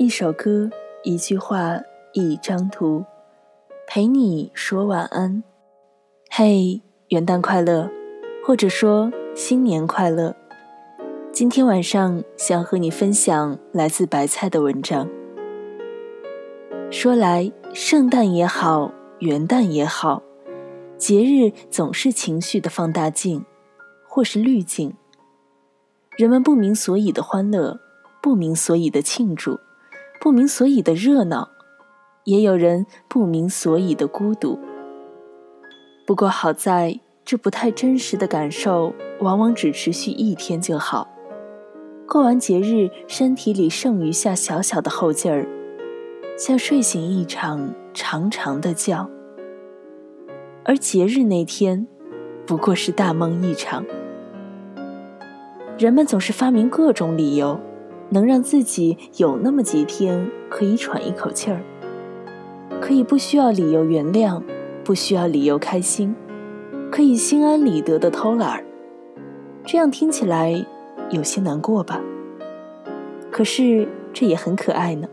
一首歌，一句话，一张图，陪你说晚安。嘿，元旦快乐，或者说新年快乐。今天晚上想和你分享来自白菜的文章。说来，圣诞也好，元旦也好，节日总是情绪的放大镜，或是滤镜。人们不明所以的欢乐，不明所以的庆祝，不明所以的热闹，也有人不明所以的孤独。不过好在，这不太真实的感受，往往只持续一天就好。过完节日，身体里剩余下小小的后劲儿，像睡醒一场长长的觉。而节日那天，不过是大梦一场。人们总是发明各种理由，能让自己有那么几天可以喘一口气儿，可以不需要理由原谅，不需要理由开心，可以心安理得的偷懒儿。这样听起来。有些难过吧，可是这也很可爱呢。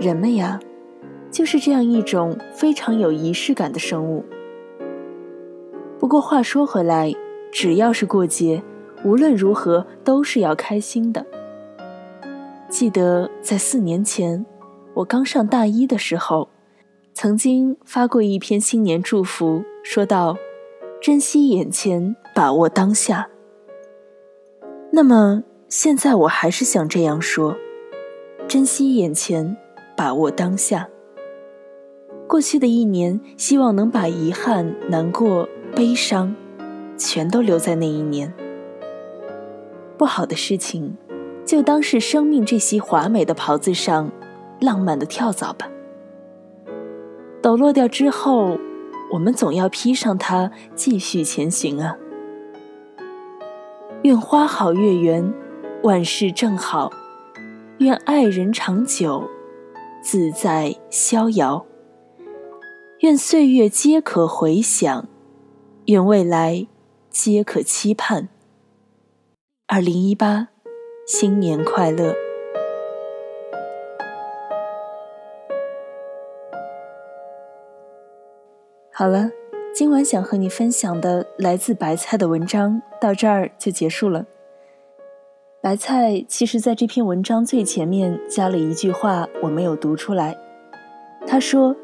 人们呀，就是这样一种非常有仪式感的生物。不过话说回来，只要是过节，无论如何都是要开心的。记得在四年前，我刚上大一的时候，曾经发过一篇新年祝福，说道：“珍惜眼前，把握当下。”那么现在我还是想这样说：珍惜眼前，把握当下。过去的一年，希望能把遗憾、难过、悲伤，全都留在那一年。不好的事情，就当是生命这袭华美的袍子上，浪漫的跳蚤吧。抖落掉之后，我们总要披上它，继续前行啊。愿花好月圆，万事正好；愿爱人长久，自在逍遥；愿岁月皆可回响，愿未来皆可期盼。二零一八，新年快乐！好了。今晚想和你分享的来自白菜的文章到这儿就结束了。白菜其实在这篇文章最前面加了一句话，我没有读出来。他说：“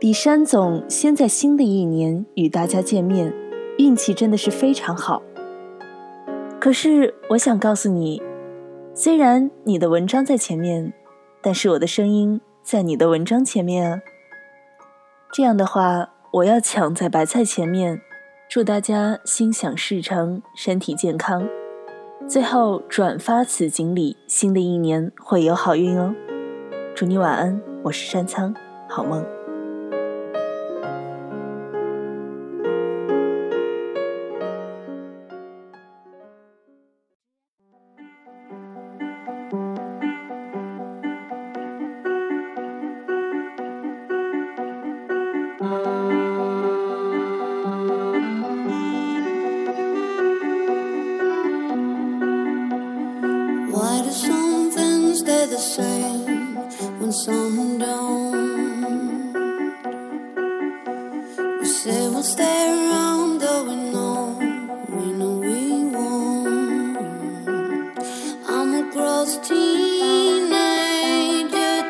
比山总先在新的一年与大家见面，运气真的是非常好。”可是我想告诉你，虽然你的文章在前面，但是我的声音在你的文章前面啊。这样的话。我要抢在白菜前面，祝大家心想事成，身体健康。最后转发此锦鲤，新的一年会有好运哦。祝你晚安，我是山仓，好梦。some don't. We say we'll stay around, though we know, we know we won't. I'm a gross teenager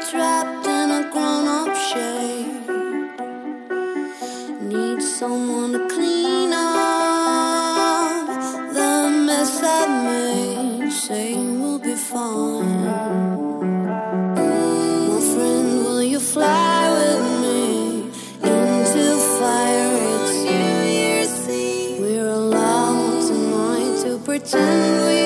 trapped in a grown up shade. Need someone to clean up the mess I've made. Saying we'll be fine. return